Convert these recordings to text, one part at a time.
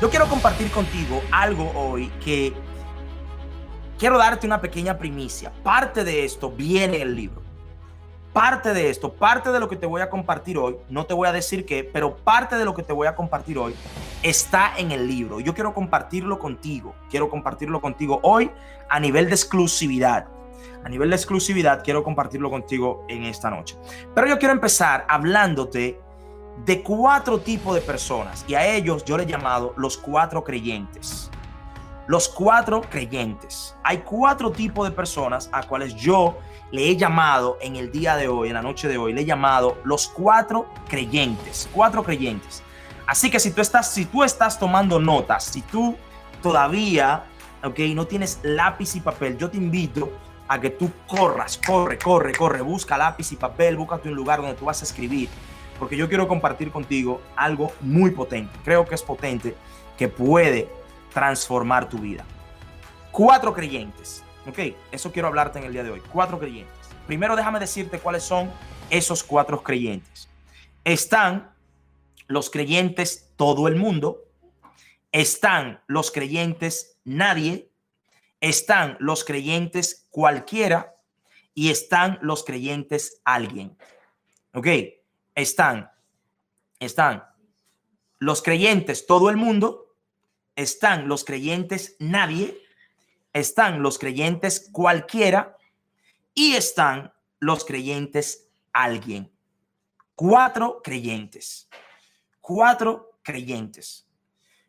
Yo quiero compartir contigo algo hoy que quiero darte una pequeña primicia. Parte de esto viene en el libro. Parte de esto, parte de lo que te voy a compartir hoy, no te voy a decir qué, pero parte de lo que te voy a compartir hoy está en el libro. Yo quiero compartirlo contigo. Quiero compartirlo contigo hoy a nivel de exclusividad. A nivel de exclusividad quiero compartirlo contigo en esta noche. Pero yo quiero empezar hablándote de cuatro tipos de personas y a ellos yo le he llamado los cuatro creyentes. Los cuatro creyentes. Hay cuatro tipos de personas a cuales yo le he llamado en el día de hoy, en la noche de hoy, le he llamado los cuatro creyentes. Cuatro creyentes. Así que si tú estás, si tú estás tomando notas, si tú todavía, ok, no tienes lápiz y papel, yo te invito a que tú corras, corre, corre, corre, busca lápiz y papel, búscate un lugar donde tú vas a escribir porque yo quiero compartir contigo algo muy potente. Creo que es potente, que puede transformar tu vida. Cuatro creyentes. Ok, eso quiero hablarte en el día de hoy. Cuatro creyentes. Primero déjame decirte cuáles son esos cuatro creyentes. Están los creyentes todo el mundo. Están los creyentes nadie. Están los creyentes cualquiera. Y están los creyentes alguien. Ok, están, están los creyentes, todo el mundo, están los creyentes, nadie, están los creyentes, cualquiera, y están los creyentes, alguien. Cuatro creyentes, cuatro creyentes.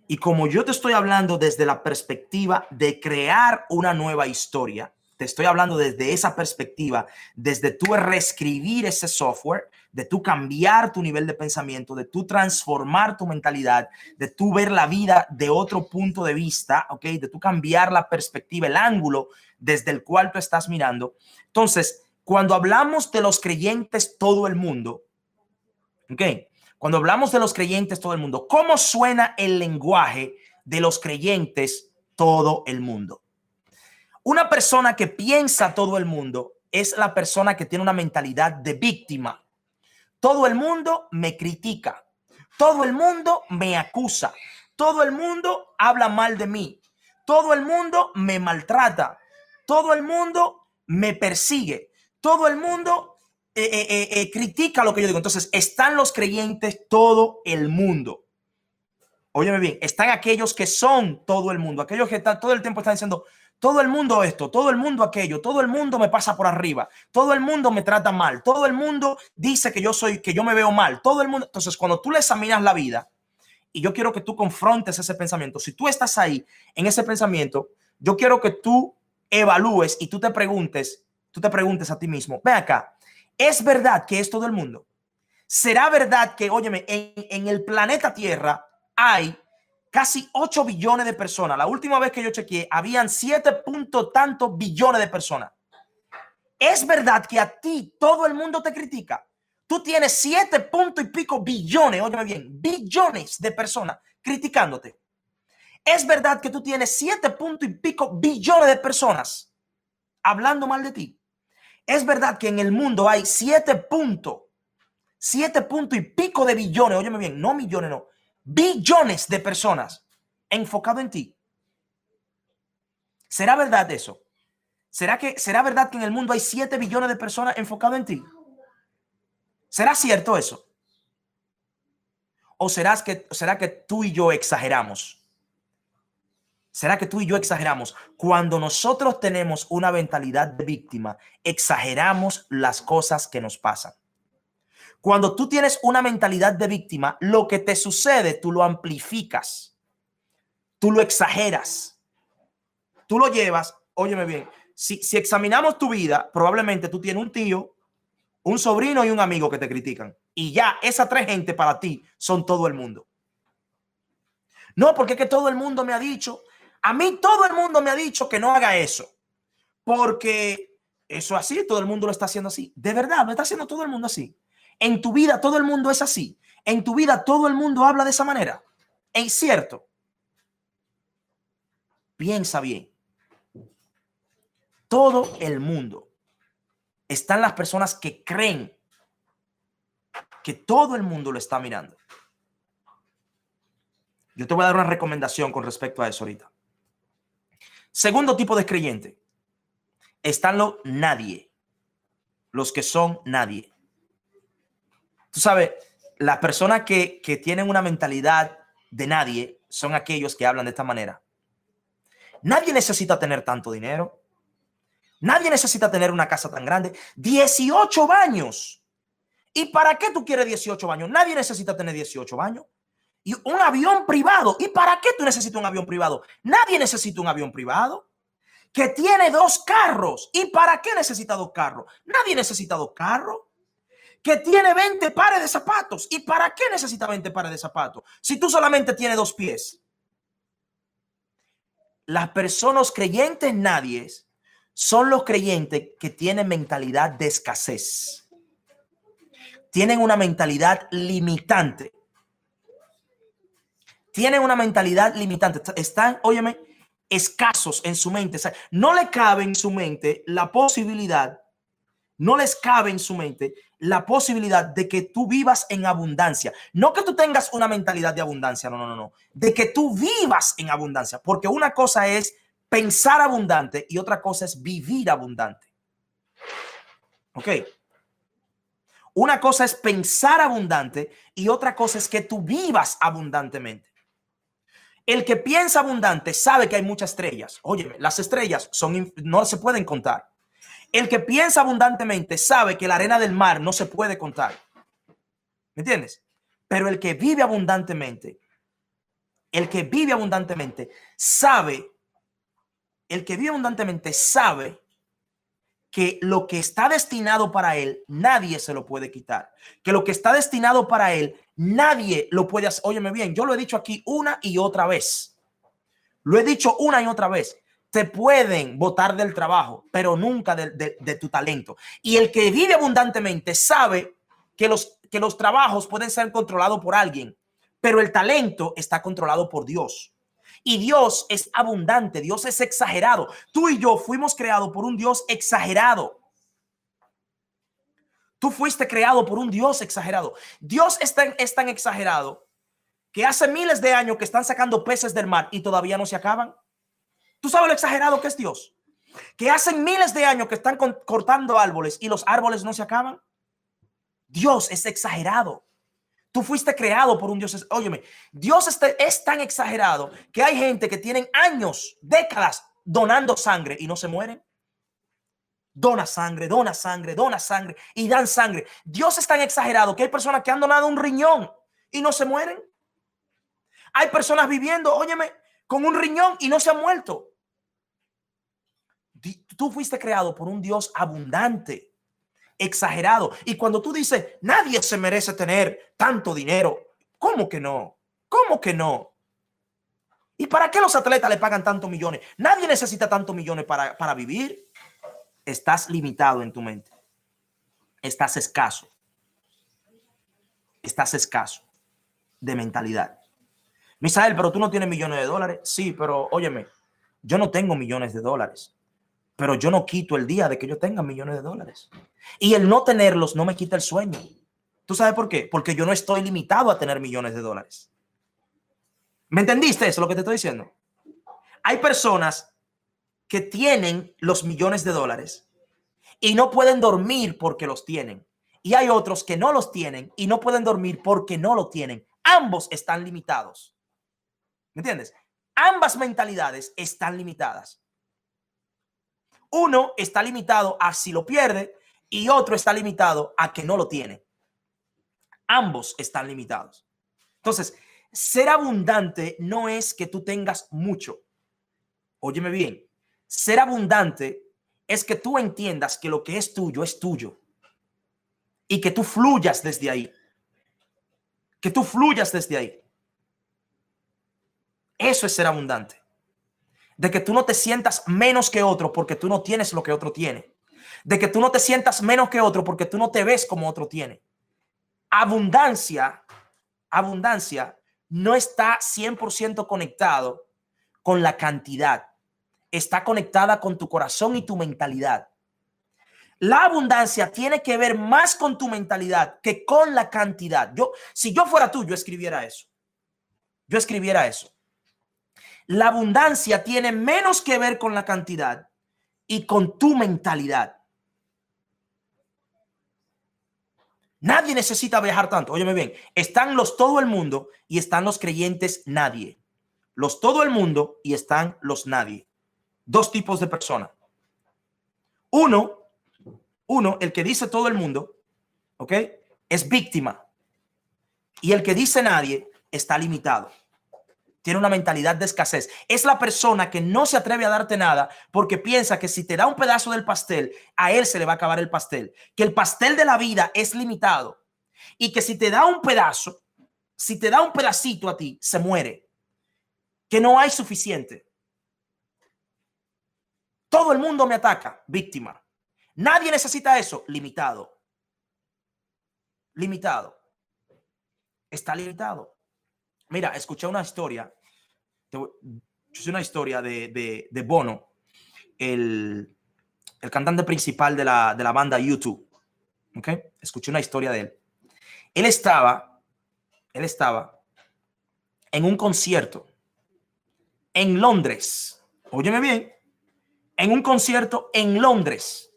Y como yo te estoy hablando desde la perspectiva de crear una nueva historia, te estoy hablando desde esa perspectiva, desde tú reescribir ese software, de tú cambiar tu nivel de pensamiento, de tú transformar tu mentalidad, de tú ver la vida de otro punto de vista, ¿ok? De tú cambiar la perspectiva, el ángulo desde el cual tú estás mirando. Entonces, cuando hablamos de los creyentes todo el mundo, ¿ok? Cuando hablamos de los creyentes todo el mundo, ¿cómo suena el lenguaje de los creyentes todo el mundo? Una persona que piensa todo el mundo es la persona que tiene una mentalidad de víctima. Todo el mundo me critica. Todo el mundo me acusa. Todo el mundo habla mal de mí. Todo el mundo me maltrata. Todo el mundo me persigue. Todo el mundo eh, eh, eh, critica lo que yo digo. Entonces, están los creyentes, todo el mundo. Óyeme bien, están aquellos que son todo el mundo, aquellos que están todo el tiempo están diciendo, todo el mundo esto, todo el mundo aquello, todo el mundo me pasa por arriba, todo el mundo me trata mal, todo el mundo dice que yo soy, que yo me veo mal, todo el mundo. Entonces, cuando tú le examinas la vida, y yo quiero que tú confrontes ese pensamiento, si tú estás ahí en ese pensamiento, yo quiero que tú evalúes y tú te preguntes, tú te preguntes a ti mismo, ve acá, ¿es verdad que es todo el mundo? ¿Será verdad que, óyeme, en, en el planeta Tierra hay casi 8 billones de personas. La última vez que yo chequeé, habían 7 puntos tantos billones de personas. Es verdad que a ti todo el mundo te critica. Tú tienes 7 puntos y pico billones, óyeme bien, billones de personas criticándote. Es verdad que tú tienes 7 puntos y pico billones de personas hablando mal de ti. Es verdad que en el mundo hay 7 puntos, 7 puntos y pico de billones, óyeme bien, no millones, no, billones de personas enfocado en ti. ¿Será verdad eso? ¿Será que será verdad que en el mundo hay 7 billones de personas enfocado en ti? ¿Será cierto eso? ¿O será que, será que tú y yo exageramos? ¿Será que tú y yo exageramos? Cuando nosotros tenemos una mentalidad de víctima, exageramos las cosas que nos pasan. Cuando tú tienes una mentalidad de víctima, lo que te sucede, tú lo amplificas, tú lo exageras, tú lo llevas, óyeme bien, si, si examinamos tu vida, probablemente tú tienes un tío, un sobrino y un amigo que te critican. Y ya esas tres gente para ti son todo el mundo. No, porque es que todo el mundo me ha dicho, a mí todo el mundo me ha dicho que no haga eso. Porque eso así, todo el mundo lo está haciendo así. De verdad, lo está haciendo todo el mundo así. En tu vida todo el mundo es así. En tu vida todo el mundo habla de esa manera. Es cierto. Piensa bien. Todo el mundo. Están las personas que creen que todo el mundo lo está mirando. Yo te voy a dar una recomendación con respecto a eso ahorita. Segundo tipo de creyente. Están los nadie. Los que son nadie. Tú sabes, las personas que, que tienen una mentalidad de nadie son aquellos que hablan de esta manera. Nadie necesita tener tanto dinero. Nadie necesita tener una casa tan grande. 18 baños. ¿Y para qué tú quieres 18 baños? Nadie necesita tener 18 baños. Y un avión privado. ¿Y para qué tú necesitas un avión privado? Nadie necesita un avión privado. Que tiene dos carros. ¿Y para qué necesita dos carros? Nadie necesita dos carros. Que tiene 20 pares de zapatos. ¿Y para qué necesita 20 pares de zapatos? Si tú solamente tienes dos pies. Las personas creyentes nadie son los creyentes que tienen mentalidad de escasez. Tienen una mentalidad limitante. Tienen una mentalidad limitante. Están, óyeme, escasos en su mente. no le cabe en su mente la posibilidad, no les cabe en su mente la posibilidad de que tú vivas en abundancia. No que tú tengas una mentalidad de abundancia, no, no, no, no. De que tú vivas en abundancia. Porque una cosa es pensar abundante y otra cosa es vivir abundante. Ok. Una cosa es pensar abundante y otra cosa es que tú vivas abundantemente. El que piensa abundante sabe que hay muchas estrellas. Oye, las estrellas son no se pueden contar. El que piensa abundantemente sabe que la arena del mar no se puede contar. ¿Me entiendes? Pero el que vive abundantemente, el que vive abundantemente sabe el que vive abundantemente sabe que lo que está destinado para él, nadie se lo puede quitar. Que lo que está destinado para él, nadie lo puede hacer. Óyeme bien, yo lo he dicho aquí una y otra vez. Lo he dicho una y otra vez. Te pueden votar del trabajo, pero nunca de, tu talento. Y el que vive abundantemente sabe que los, que los trabajos pueden ser controlados por alguien, pero el talento está controlado por Dios. Y Dios es abundante, Dios es exagerado. Tú y yo fuimos creados por un Dios exagerado. Tú fuiste creado por un Dios exagerado. Dios es tan, es tan exagerado que hace miles de años que están sacando peces del mar y todavía no se acaban. ¿Tú sabes lo exagerado que es Dios? Que hacen miles de años que están cortando árboles y los árboles no se acaban. Dios es exagerado. Tú fuiste creado por un Dios. Óyeme, Dios este, es tan exagerado que hay gente que tienen años, décadas donando sangre y no se mueren. Dona sangre, dona sangre, dona sangre y dan sangre. Dios es tan exagerado que hay personas que han donado un riñón y no se mueren. Hay personas viviendo, óyeme, con un riñón y no se han muerto. Tú fuiste creado por un Dios abundante exagerado. Y cuando tú dices, nadie se merece tener tanto dinero, ¿cómo que no? ¿Cómo que no? ¿Y para qué los atletas le pagan tantos millones? Nadie necesita tantos millones para, para vivir. Estás limitado en tu mente. Estás escaso. Estás escaso de mentalidad. Misael, pero tú no tienes millones de dólares. Sí, pero óyeme, yo no tengo millones de dólares pero yo no quito el día de que yo tenga millones de dólares. Y el no tenerlos no me quita el sueño. ¿Tú sabes por qué? Porque yo no estoy limitado a tener millones de dólares. ¿Me entendiste eso, lo que te estoy diciendo? Hay personas que tienen los millones de dólares y no pueden dormir porque los tienen. Y hay otros que no los tienen y no pueden dormir porque no lo tienen. Ambos están limitados. ¿Me entiendes? Ambas mentalidades están limitadas. Uno está limitado a si lo pierde y otro está limitado a que no lo tiene. Ambos están limitados. Entonces, ser abundante no es que tú tengas mucho. Óyeme bien, ser abundante es que tú entiendas que lo que es tuyo es tuyo y que tú fluyas desde ahí. Que tú fluyas desde ahí. Eso es ser abundante de que tú no te sientas menos que otro porque tú no tienes lo que otro tiene. De que tú no te sientas menos que otro porque tú no te ves como otro tiene. Abundancia, abundancia no está 100% conectado con la cantidad. Está conectada con tu corazón y tu mentalidad. La abundancia tiene que ver más con tu mentalidad que con la cantidad. Yo, si yo fuera tú, yo escribiera eso. yo escribiera eso. La abundancia tiene menos que ver con la cantidad y con tu mentalidad. Nadie necesita viajar tanto. Óyeme bien, están los todo el mundo y están los creyentes nadie. Los todo el mundo y están los nadie. Dos tipos de personas. Uno, uno, el que dice todo el mundo, ¿ok? Es víctima. Y el que dice nadie está limitado. Tiene una mentalidad de escasez. Es la persona que no se atreve a darte nada porque piensa que si te da un pedazo del pastel, a él se le va a acabar el pastel. Que el pastel de la vida es limitado. Y que si te da un pedazo, si te da un pedacito a ti, se muere. Que no hay suficiente. Todo el mundo me ataca, víctima. Nadie necesita eso, limitado. Limitado. Está limitado. Mira, escuché una historia, escuché una historia de, de, Bono, el, el, cantante principal de la, de la banda YouTube. ¿Ok? Escuché una historia de él. Él estaba, él estaba en un concierto en Londres. Óyeme bien, en un concierto en Londres.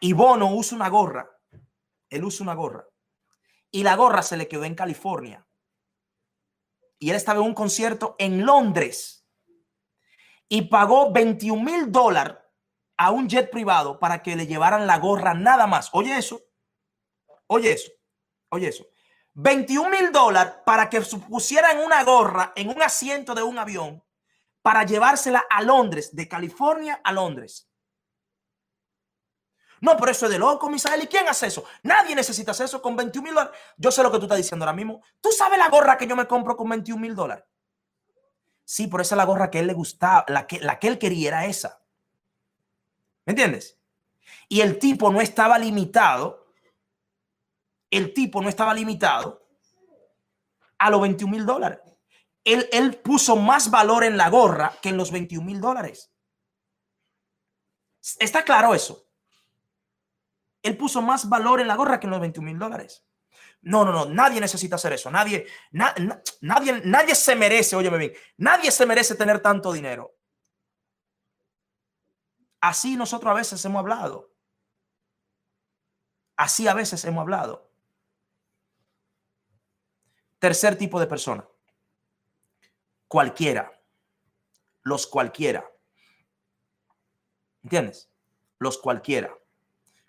Y Bono usa una gorra. Él usa una gorra. Y la gorra se le quedó en California y él estaba en un concierto en Londres y pagó 21 mil dólares a un jet privado para que le llevaran la gorra nada más. Oye eso, oye eso, oye eso. 21 mil dólares para que pusieran una gorra en un asiento de un avión para llevársela a Londres, de California a Londres. No, pero eso es de loco, Misael. ¿Y quién hace eso? Nadie necesita hacer eso con 21 mil dólares. Yo sé lo que tú estás diciendo ahora mismo. ¿Tú sabes la gorra que yo me compro con 21 mil dólares? Sí, por esa es la gorra que él le gustaba, la que, la que él quería era esa. ¿Me entiendes? Y el tipo no estaba limitado. El tipo no estaba limitado a los 21 mil dólares. Él, él puso más valor en la gorra que en los 21 mil dólares. ¿Está claro eso? Él puso más valor en la gorra que en los 21 mil dólares. No, no, no, nadie necesita hacer eso. Nadie, nadie, nadie se merece, óyeme bien, nadie se merece tener tanto dinero. Así nosotros a veces hemos hablado. Así a veces hemos hablado. Tercer tipo de persona. Cualquiera. Los cualquiera. ¿Entiendes? Los cualquiera.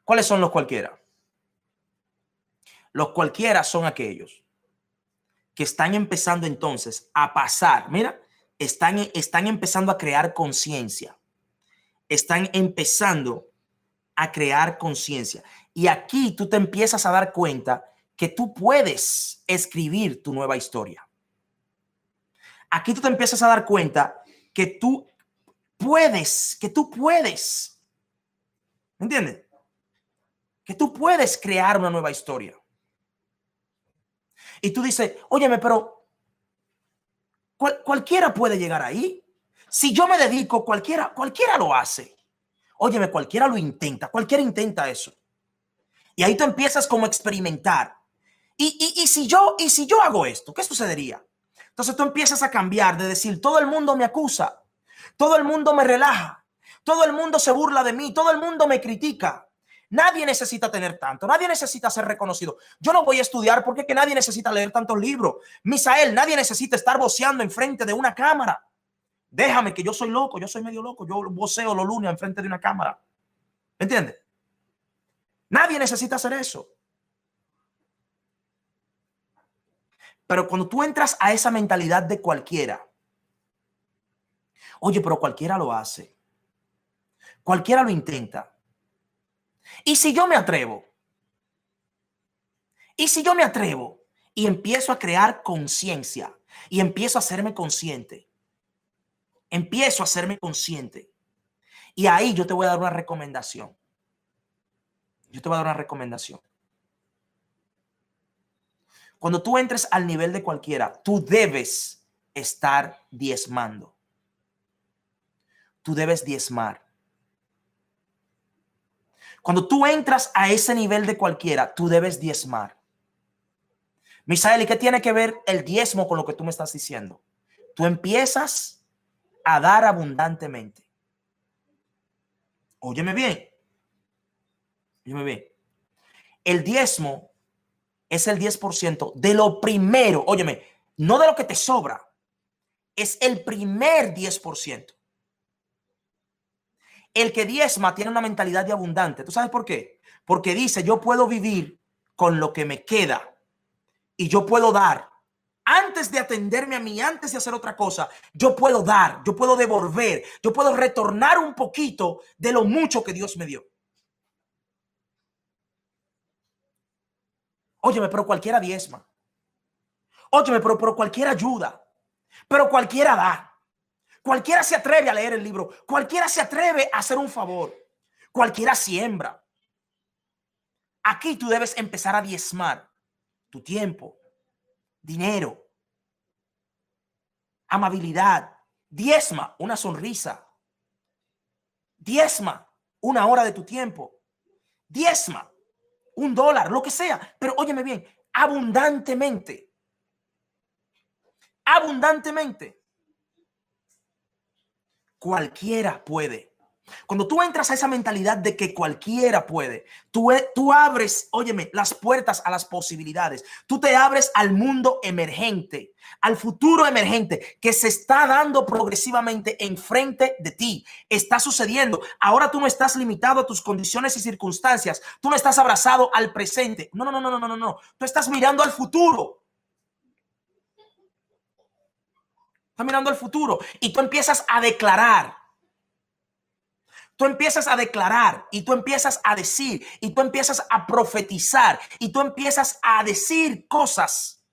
¿Cuáles son los cualquiera? Los cualquiera son aquellos que están empezando entonces a pasar, mira, están, están empezando a crear conciencia, están empezando a crear conciencia. Y aquí tú te empiezas a dar cuenta que tú puedes escribir tu nueva historia. Aquí tú te empiezas a dar cuenta que tú puedes, que tú puedes. ¿Me entiendes? Que tú puedes crear una nueva historia. Y tú dices, óyeme, pero cualquiera puede llegar ahí. Si yo me dedico, cualquiera, cualquiera lo hace. Óyeme, cualquiera lo intenta, cualquiera intenta eso. Y ahí tú empiezas como a experimentar. Y, y, y, si yo, y si yo hago esto, ¿qué sucedería? Entonces tú empiezas a cambiar de decir, todo el mundo me acusa, todo el mundo me relaja, todo el mundo se burla de mí, todo el mundo me critica. Nadie necesita tener tanto, nadie necesita ser reconocido. Yo no voy a estudiar porque que nadie necesita leer tantos libros. Misael, nadie necesita estar voceando enfrente de una cámara. Déjame que yo soy loco, yo soy medio loco, yo voceo los lunes enfrente de una cámara. ¿Me entiendes? Nadie necesita hacer eso. Pero cuando tú entras a esa mentalidad de cualquiera, oye, pero cualquiera lo hace. Cualquiera lo intenta. ¿Y si yo me atrevo? ¿Y si yo me atrevo y empiezo a crear conciencia y empiezo a hacerme consciente? Empiezo a hacerme consciente. Y ahí yo te voy a dar una recomendación. Yo te voy a dar una recomendación. Cuando tú entres al nivel de cualquiera, tú debes estar diezmando. Tú debes diezmar. Cuando tú entras a ese nivel de cualquiera, tú debes diezmar. Misael, ¿y qué tiene que ver el diezmo con lo que tú me estás diciendo? Tú empiezas a dar abundantemente. Óyeme bien. Óyeme bien. El diezmo es el 10% de lo primero. Óyeme, no de lo que te sobra. Es el primer 10%. El que diezma tiene una mentalidad de abundante. ¿Tú sabes por qué? Porque dice, yo puedo vivir con lo que me queda y yo puedo dar. Antes de atenderme a mí, antes de hacer otra cosa, yo puedo dar, yo puedo devolver, yo puedo retornar un poquito de lo mucho que Dios me dio. Óyeme, pero cualquiera diezma. Óyeme, pero, pero cualquiera ayuda. Pero cualquiera da. Cualquiera se atreve a leer el libro. Cualquiera se atreve a hacer un favor. Cualquiera siembra. Aquí tú debes empezar a diezmar tu tiempo, dinero, amabilidad, diezma una sonrisa, diezma una hora de tu tiempo, diezma un dólar, lo que sea, pero óyeme bien, abundantemente, abundantemente. Cualquiera puede. Cuando tú entras a esa mentalidad de que cualquiera puede, tú, e, tú abres, óyeme, las puertas a las posibilidades. Tú te abres al mundo emergente, al futuro emergente que se está dando progresivamente enfrente de ti. Está sucediendo. Ahora tú no estás limitado a tus condiciones y circunstancias. Tú no estás abrazado al presente. No, no, no, no, no, no, no. Tú estás mirando al futuro. Estás mirando al futuro y tú empiezas a declarar tú empiezas a declarar y tú empiezas a decir y tú empiezas a profetizar y tú empiezas a decir cosas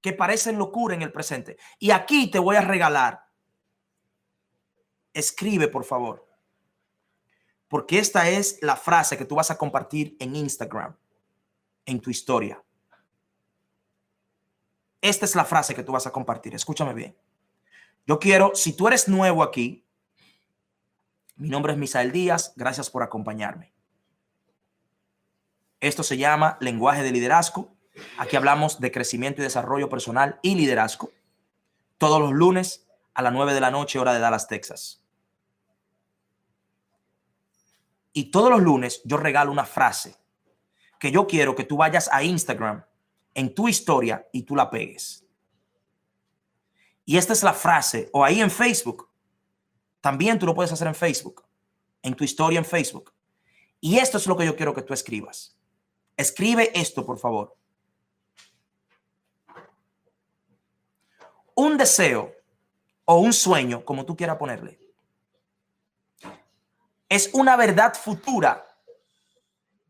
que parecen locura en el presente. Y aquí te voy a regalar. Escribe, por favor. Porque esta es la frase que tú vas a compartir en Instagram, en tu historia. Esta es la frase que tú vas a compartir. Escúchame bien. Yo quiero, si tú eres nuevo aquí, mi nombre es Misael Díaz, gracias por acompañarme. Esto se llama lenguaje de liderazgo. Aquí hablamos de crecimiento y desarrollo personal y liderazgo. Todos los lunes a las 9 de la noche, hora de Dallas, Texas. Y todos los lunes yo regalo una frase que yo quiero que tú vayas a Instagram en tu historia y tú la pegues. Y esta es la frase, o ahí en Facebook, también tú lo puedes hacer en Facebook, en tu historia en Facebook. Y esto es lo que yo quiero que tú escribas. Escribe esto, por favor. Un deseo o un sueño, como tú quieras ponerle, es una verdad futura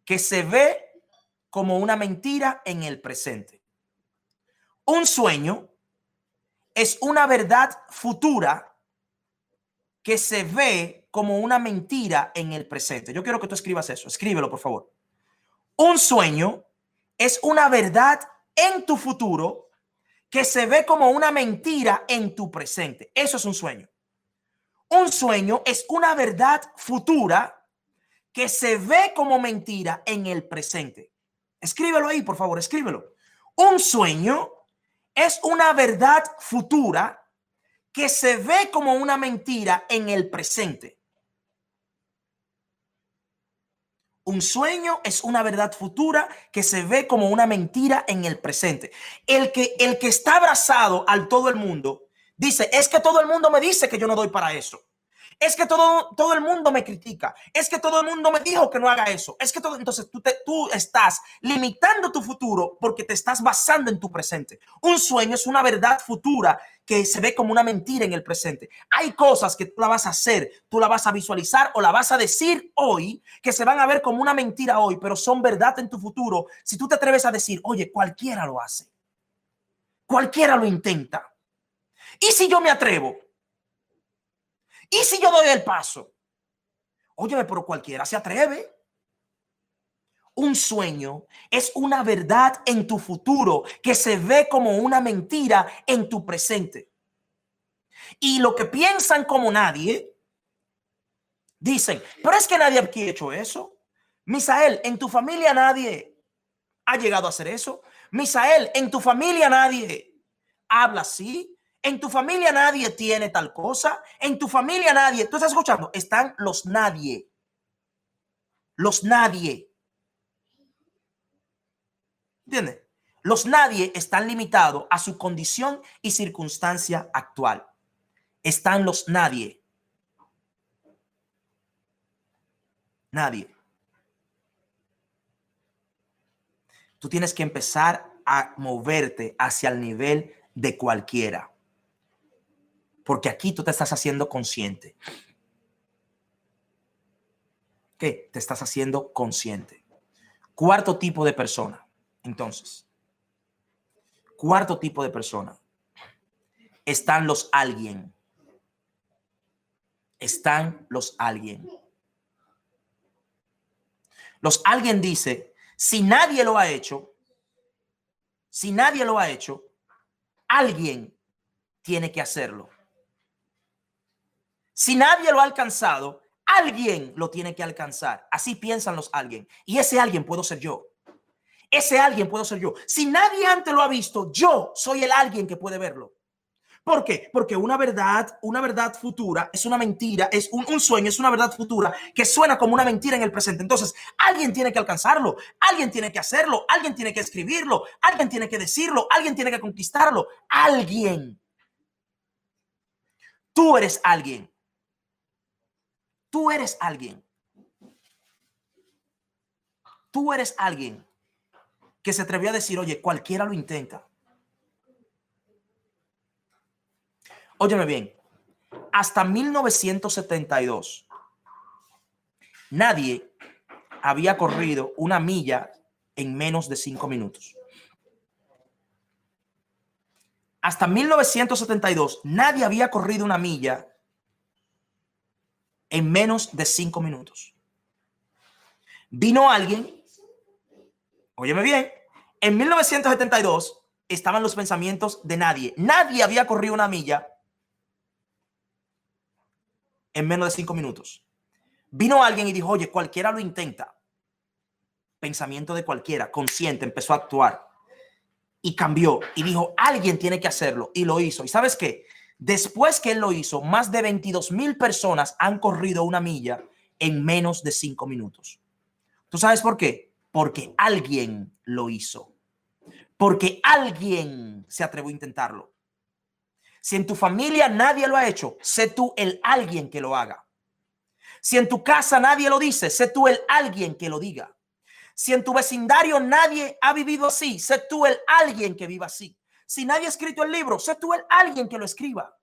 que se ve como una mentira en el presente. Un sueño es una verdad futura que se ve como una mentira en el presente. Yo quiero que tú escribas eso. Escríbelo, por favor. Un sueño es una verdad en tu futuro que se ve como una mentira en tu presente. Eso es un sueño. Un sueño es una verdad futura que se ve como mentira en el presente. Escríbelo ahí, por favor, escríbelo. Un sueño es una verdad futura que se ve como una mentira en el presente. Un sueño es una verdad futura que se ve como una mentira en el presente. El que, el que está abrazado al todo el mundo dice, es que todo el mundo me dice que yo no doy para eso. Es que todo, todo el mundo me critica. Es que todo el mundo me dijo que no haga eso. Es que todo, entonces tú, te, tú estás limitando tu futuro porque te estás basando en tu presente. Un sueño es una verdad futura que se ve como una mentira en el presente. Hay cosas que tú la vas a hacer, tú la vas a visualizar o la vas a decir hoy que se van a ver como una mentira hoy, pero son verdad en tu futuro. Si tú te atreves a decir, oye, cualquiera lo hace. Cualquiera lo intenta. ¿Y si yo me atrevo? ¿Y si yo doy el paso? Óyeme, pero cualquiera se atreve. Un sueño es una verdad en tu futuro que se ve como una mentira en tu presente. Y lo que piensan como nadie, dicen, pero es que nadie aquí ha hecho eso. Misael, en tu familia nadie ha llegado a hacer eso. Misael, en tu familia nadie habla así. En tu familia nadie tiene tal cosa. En tu familia nadie. ¿Tú estás escuchando? Están los nadie. Los nadie. ¿Entiendes? Los nadie están limitados a su condición y circunstancia actual. Están los nadie. Nadie. Tú tienes que empezar a moverte hacia el nivel de cualquiera. Porque aquí tú te estás haciendo consciente. ¿Qué? Te estás haciendo consciente. Cuarto tipo de persona. Entonces, cuarto tipo de persona. Están los alguien. Están los alguien. Los alguien dice, si nadie lo ha hecho, si nadie lo ha hecho, alguien tiene que hacerlo. Si nadie lo ha alcanzado, alguien lo tiene que alcanzar. Así piensan los alguien. Y ese alguien puedo ser yo. Ese alguien puedo ser yo. Si nadie antes lo ha visto, yo soy el alguien que puede verlo. ¿Por qué? Porque una verdad, una verdad futura es una mentira, es un, sueño, es una verdad futura que suena como una mentira en el presente. Entonces, alguien tiene que alcanzarlo, alguien tiene que hacerlo, alguien tiene que escribirlo, alguien tiene que decirlo, alguien tiene que conquistarlo, alguien. Tú eres alguien. Tú eres alguien. Tú eres alguien que se atrevió a decir, oye, cualquiera lo intenta. Óyeme bien, hasta 1972 nadie había corrido una milla en menos de cinco minutos. Hasta 1972 nadie había corrido una milla en menos de cinco minutos. Vino alguien, óyeme bien, en 1972 estaban los pensamientos de nadie. Nadie había corrido una milla en menos de cinco minutos. Vino alguien y dijo, oye, cualquiera lo intenta. Pensamiento de cualquiera, consciente, empezó a actuar y cambió y dijo, alguien tiene que hacerlo y lo hizo. ¿Y sabes qué? Después que él lo hizo, más de 22 mil personas han corrido una milla en menos de cinco minutos. ¿Tú sabes por qué? Porque alguien lo hizo. Porque alguien se atrevió a intentarlo. Si en tu familia nadie lo ha hecho, sé tú el alguien que lo haga. Si en tu casa nadie lo dice, sé tú el alguien que lo diga. Si en tu vecindario nadie ha vivido así, sé tú el alguien que viva así. Si nadie ha escrito el libro, sé tú el alguien que lo escriba.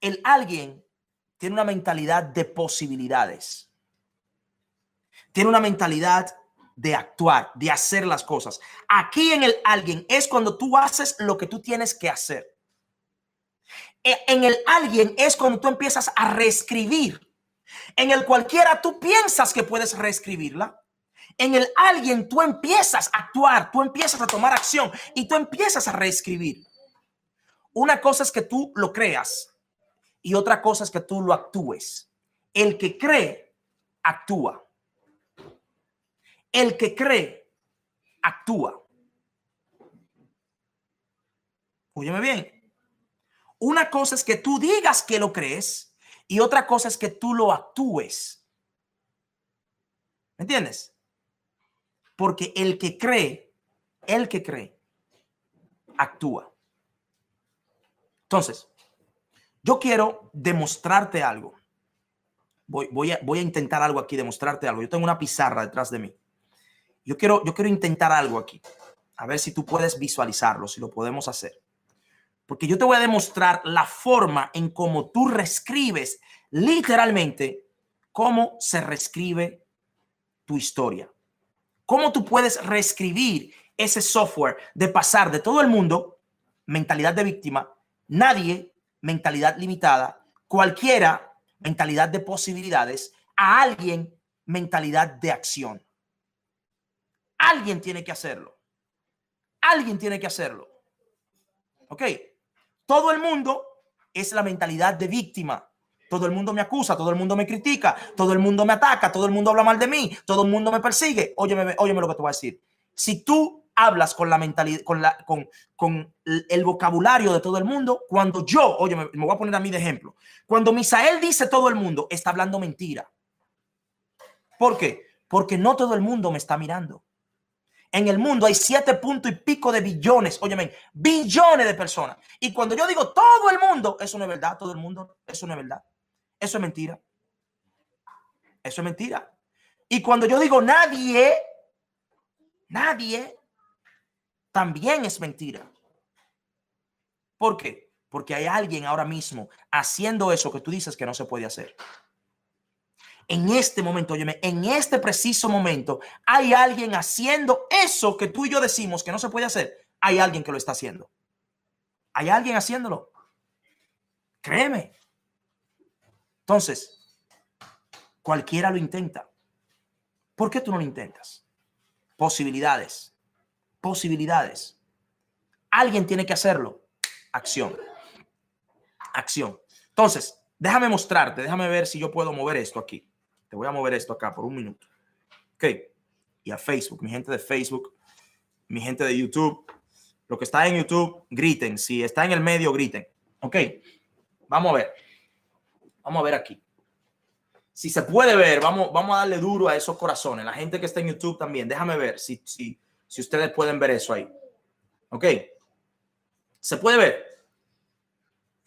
El alguien tiene una mentalidad de posibilidades. Tiene una mentalidad de actuar, de hacer las cosas. Aquí en el alguien es cuando tú haces lo que tú tienes que hacer. E, en el alguien es cuando tú empiezas a reescribir. En el cualquiera tú piensas que puedes reescribirla. En el alguien tú empiezas a actuar, tú empiezas a tomar acción y tú empiezas a reescribir. Una cosa es que tú lo creas y otra cosa es que tú lo actúes. El que cree, actúa. El que cree, actúa. Óyeme bien. Una cosa es que tú digas que lo crees y otra cosa es que tú lo actúes. ¿Me entiendes? Porque el que cree, el que cree, actúa. Entonces, yo quiero demostrarte algo. Voy, voy, a, voy a intentar algo aquí, demostrarte algo. Yo tengo una pizarra detrás de mí. Yo quiero, yo quiero intentar algo aquí. A ver si tú puedes visualizarlo, si lo podemos hacer. Porque yo te voy a demostrar la forma en cómo tú reescribes literalmente cómo se reescribe tu historia. Cómo tú puedes reescribir ese software de pasar de todo el mundo, mentalidad de víctima, nadie, mentalidad limitada, cualquiera, mentalidad de posibilidades, a alguien, mentalidad de acción. Alguien tiene que hacerlo. Alguien tiene que hacerlo. ¿Ok? Todo el mundo es la mentalidad de víctima. Todo el mundo me acusa, todo el mundo me critica, todo el mundo me ataca, todo el mundo habla mal de mí, todo el mundo me persigue. Óyeme, óyeme lo que te voy a decir. Si tú hablas con la mentalidad, con, la, con, con el vocabulario de todo el mundo, cuando yo, oye, me, me voy a poner a mí de ejemplo, cuando Misael dice todo el mundo, está hablando mentira. ¿Por qué? Porque no todo el mundo me está mirando. En el mundo hay siete puntos y pico de billones, óyeme, billones de personas. Y cuando yo digo todo el mundo, eso no es verdad, todo el mundo, eso no es verdad. Eso es mentira. Eso es mentira. Y cuando yo digo nadie, nadie, también es mentira. ¿Por qué? Porque hay alguien ahora mismo haciendo eso que tú dices que no se puede hacer. En este momento, óyeme, en este preciso momento, hay alguien haciendo eso que tú y yo decimos que no se puede hacer. Hay alguien que lo está haciendo. Hay alguien haciéndolo. Créeme. Entonces, cualquiera lo intenta. ¿Por qué tú no lo intentas? Posibilidades. Posibilidades. Alguien tiene que hacerlo. Acción. Acción. Entonces, déjame mostrarte, déjame ver si yo puedo mover esto aquí. Te voy a mover esto acá por un minuto. Ok. Y a Facebook, mi gente de Facebook, mi gente de YouTube. Lo que está en YouTube, griten. Si está en el medio, griten. Ok. Vamos a ver. Vamos a ver aquí. Si se puede ver, vamos, vamos a darle duro a esos corazones. La gente que está en YouTube también. Déjame ver si, si, si ustedes pueden ver eso ahí. Ok. ¿Se puede ver?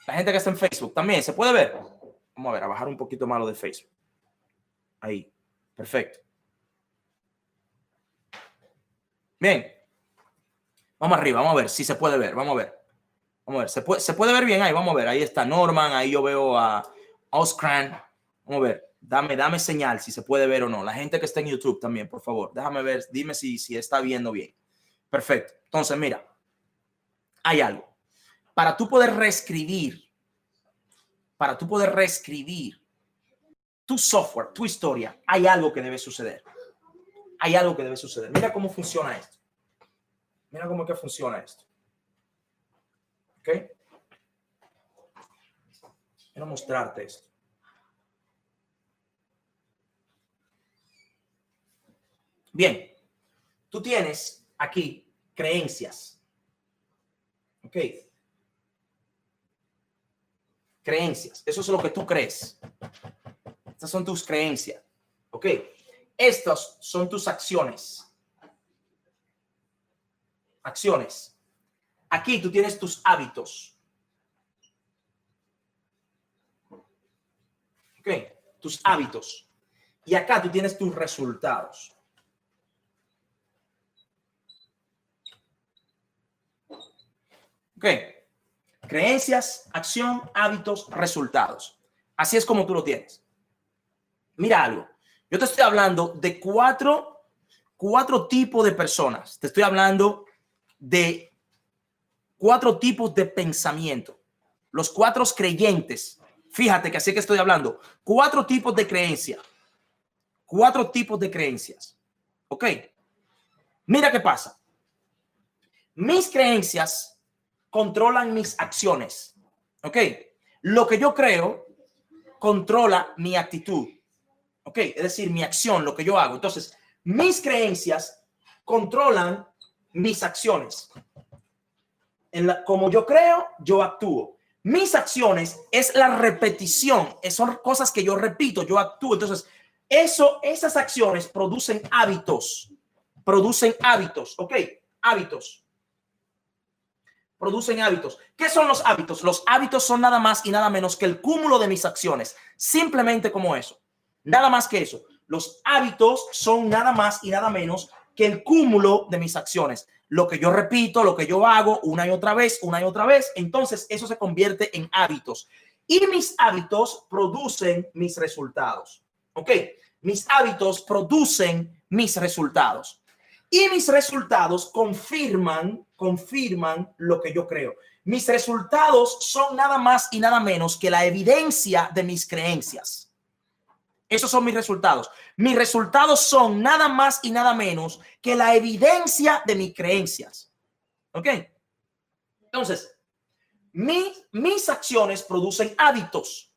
La gente que está en Facebook también. ¿Se puede ver? Vamos a ver, a bajar un poquito más lo de Facebook. Ahí. Perfecto. Bien. Vamos arriba, vamos a ver si se puede ver. Vamos a ver. Vamos a ver. ¿Se puede, se puede ver bien ahí? Vamos a ver. Ahí está Norman. Ahí yo veo a Oscran. Vamos a ver. Dame, dame señal si se puede ver o no. La gente que está en YouTube también, por favor. Déjame ver. Dime si, si está viendo bien. Perfecto. Entonces, mira. Hay algo. Para tú poder reescribir, para tú poder reescribir tu software, tu historia, hay algo que debe suceder. Hay algo que debe suceder. Mira cómo funciona esto. Mira cómo que funciona esto. ¿Ok? Quiero mostrarte esto. Bien, tú tienes aquí creencias. ¿Ok? Creencias. Eso es lo que tú crees. Estas son tus creencias. ¿Ok? Estas son tus acciones. Acciones. Aquí tú tienes tus hábitos. ¿Ok? Tus hábitos. Y acá tú tienes tus resultados. ¿Ok? Creencias, acción, hábitos, resultados. Así es como tú lo tienes. Mira algo. Yo te estoy hablando de cuatro, cuatro tipos de personas. Te estoy hablando de cuatro tipos de pensamiento. Los cuatro creyentes. Fíjate que así que estoy hablando. Cuatro tipos de creencia. Cuatro tipos de creencias. ¿Ok? Mira qué pasa. Mis creencias controlan mis acciones. ¿Ok? Lo que yo creo controla mi actitud. ¿Ok? Es decir, mi acción, lo que yo hago. Entonces, mis creencias controlan mis acciones. En la, como yo creo, yo actúo. Mis acciones es la repetición, son cosas que yo repito, yo actúo. Entonces, eso, esas acciones producen hábitos, producen hábitos, ¿ok? Hábitos. Producen hábitos. ¿Qué son los hábitos? Los hábitos son nada más y nada menos que el cúmulo de mis acciones, simplemente como eso. Nada más que eso. Los hábitos son nada más y nada menos que el cúmulo de mis acciones. Lo que yo repito, lo que yo hago una y otra vez, una y otra vez. Entonces eso se convierte en hábitos. Y mis hábitos producen mis resultados. ¿Ok? Mis hábitos producen mis resultados. Y mis resultados confirman, confirman lo que yo creo. Mis resultados son nada más y nada menos que la evidencia de mis creencias. Esos son mis resultados. Mis resultados son nada más y nada menos que la evidencia de mis creencias. ¿Ok? Entonces, mis acciones producen hábitos.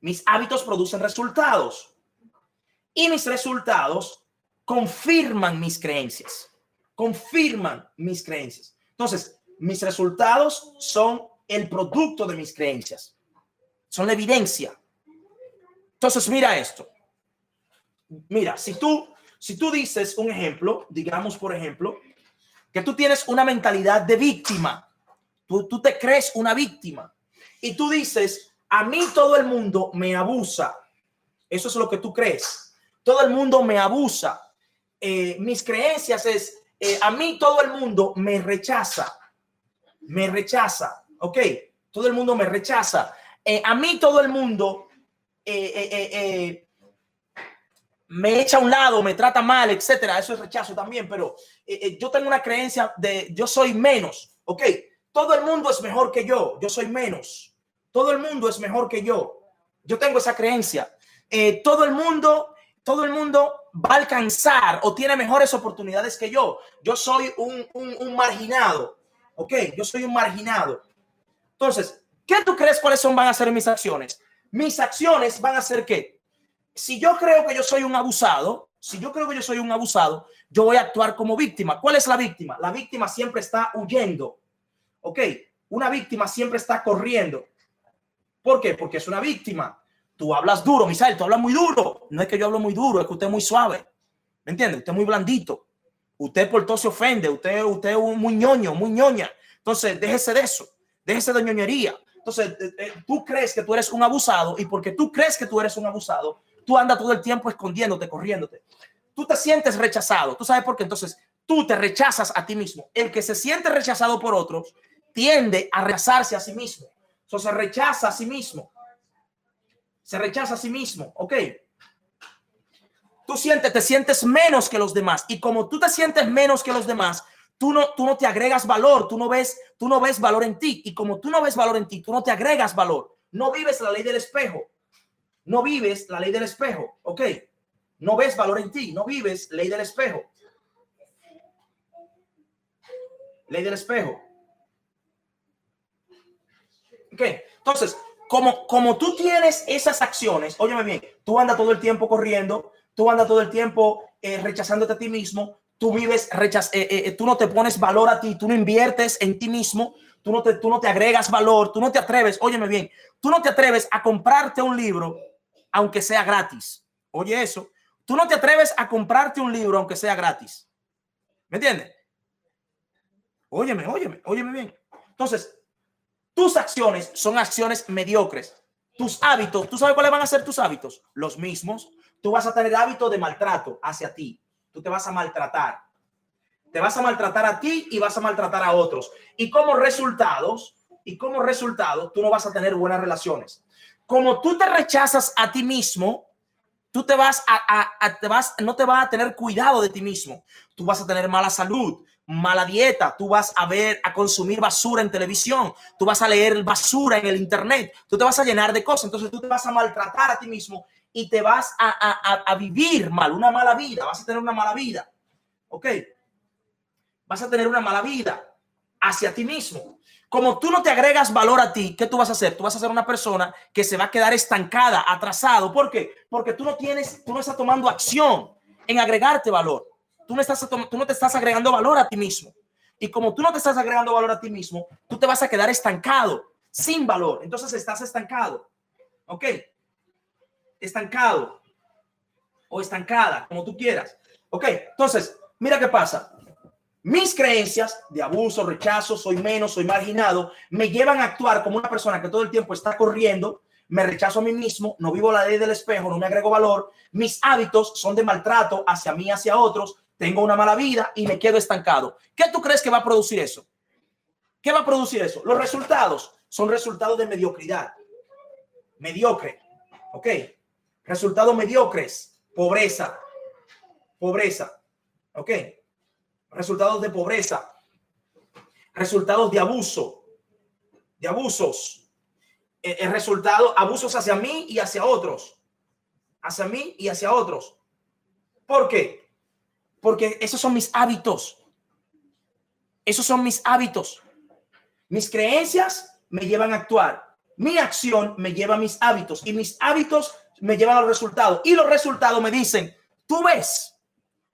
Mis hábitos producen resultados. Y mis resultados confirman mis creencias. Confirman mis creencias. Entonces, mis resultados son el producto de mis creencias. Son la evidencia. Entonces, mira esto. Mira, si tú, si tú dices un ejemplo, digamos, por ejemplo, que tú tienes una mentalidad de víctima, tú, tú te crees una víctima y tú dices, a mí todo el mundo me abusa. Eso es lo que tú crees. Todo el mundo me abusa. Eh, mis creencias es, eh, a mí todo el mundo me rechaza. Me rechaza. Ok, todo el mundo me rechaza. Eh, a mí todo el mundo me echa a un lado, me trata mal, etcétera. Eso es rechazo también, pero yo tengo una creencia de yo soy menos. Ok, todo el mundo es mejor que yo, yo soy menos. Todo el mundo es mejor que yo. Yo tengo esa creencia. Eh, todo el mundo, todo el mundo va a alcanzar o tiene mejores oportunidades que yo. Yo soy un, un, marginado. Ok, yo soy un marginado. Entonces, ¿qué tú crees cuáles son van a ser mis acciones? Mis acciones van a ser que si yo creo que yo soy un abusado, si yo creo que yo soy un abusado, yo voy a actuar como víctima. ¿Cuál es la víctima? La víctima siempre está huyendo. Ok, una víctima siempre está corriendo. ¿Por qué? Porque es una víctima. Tú hablas duro, Misael, tú hablas muy duro. No es que yo hablo muy duro, es que usted es muy suave. ¿Me entiende? Usted es muy blandito. Usted por todo se ofende. Usted, usted es muy ñoño, muy ñoña. Entonces, déjese de eso. Déjese de ñoñería. Entonces, eh, eh, tú crees que tú eres un abusado y porque tú crees que tú eres un abusado, tú andas todo el tiempo escondiéndote, corriéndote. Tú te sientes rechazado. ¿Tú sabes por qué? Entonces, tú te rechazas a ti mismo. El que se siente rechazado por otros tiende a rechazarse a sí mismo. So, se rechaza a sí mismo. Se rechaza a sí mismo. Ok. Tú sientes, te sientes menos que los demás. Y como tú te sientes menos que los demás, tú no, tú no te agregas valor. Tú no ves, tú no ves valor en ti. Y como tú no ves valor en ti, tú no te agregas valor. No vives la ley del espejo. No vives la ley del espejo. Ok. No ves valor en ti. No vives ley del espejo. Ley del espejo. Entonces, como, como tú tienes esas acciones, óyeme bien, tú andas todo el tiempo corriendo, tú andas todo el tiempo eh, rechazándote a ti mismo, tú vives, rechaz eh, eh, tú no te pones valor a ti, tú no inviertes en ti mismo, tú no, te, tú no te agregas valor, tú no te atreves, óyeme bien, tú no te atreves a comprarte un libro aunque sea gratis. Oye eso, tú no te atreves a comprarte un libro aunque sea gratis. ¿Me entiendes? Óyeme, óyeme, óyeme bien. Entonces, tus acciones son acciones mediocres. Tus hábitos, ¿tú sabes cuáles van a ser tus hábitos? Los mismos. Tú vas a tener hábito de maltrato hacia ti. Tú te vas a maltratar. Te vas a maltratar a ti y vas a maltratar a otros. Y como resultados, y como resultado, tú no vas a tener buenas relaciones. Como tú te rechazas a ti mismo, tú te vas a, te vas, no te vas a tener cuidado de ti mismo. Tú vas a tener mala salud, mala dieta, tú vas a ver, a consumir basura en televisión, tú vas a leer basura en el internet, tú te vas a llenar de cosas, entonces tú te vas a maltratar a ti mismo y te vas a, vivir mal, una mala vida, vas a tener una mala vida, ¿ok? Vas a tener una mala vida hacia ti mismo. Como tú no te agregas valor a ti, ¿qué tú vas a hacer? Tú vas a ser una persona que se va a quedar estancada, atrasado. ¿Por qué? Porque tú no tienes, tú no estás tomando acción en agregarte valor tú no, te estás agregando valor a ti mismo. Y como tú no te estás agregando valor a ti mismo, tú te vas a quedar estancado, sin valor. Entonces estás estancado. ¿Ok? Estancado. O estancada, como tú quieras. ¿Ok? Entonces, mira qué pasa. Mis creencias de abuso, rechazo, soy menos, soy marginado, me llevan a actuar como una persona que todo el tiempo está corriendo, me rechazo a mí mismo, no vivo la ley del espejo, no me agrego valor, mis hábitos son de maltrato hacia mí, hacia otros, tengo una mala vida y me quedo estancado. ¿Qué tú crees que va a producir eso? ¿Qué va a producir eso? Los resultados son resultados de mediocridad. Mediocre. ¿Ok? Resultados mediocres. Pobreza. Pobreza. ¿Ok? Resultados de pobreza. Resultados de abuso. De abusos. El, eh, el resultado, abusos hacia mí y hacia otros. Hacia mí y hacia otros. ¿Por qué? Porque esos son mis hábitos. Esos son mis hábitos. Mis creencias me llevan a actuar. Mi acción me lleva a mis hábitos y mis hábitos me llevan a los resultados. Y los resultados me dicen, tú ves.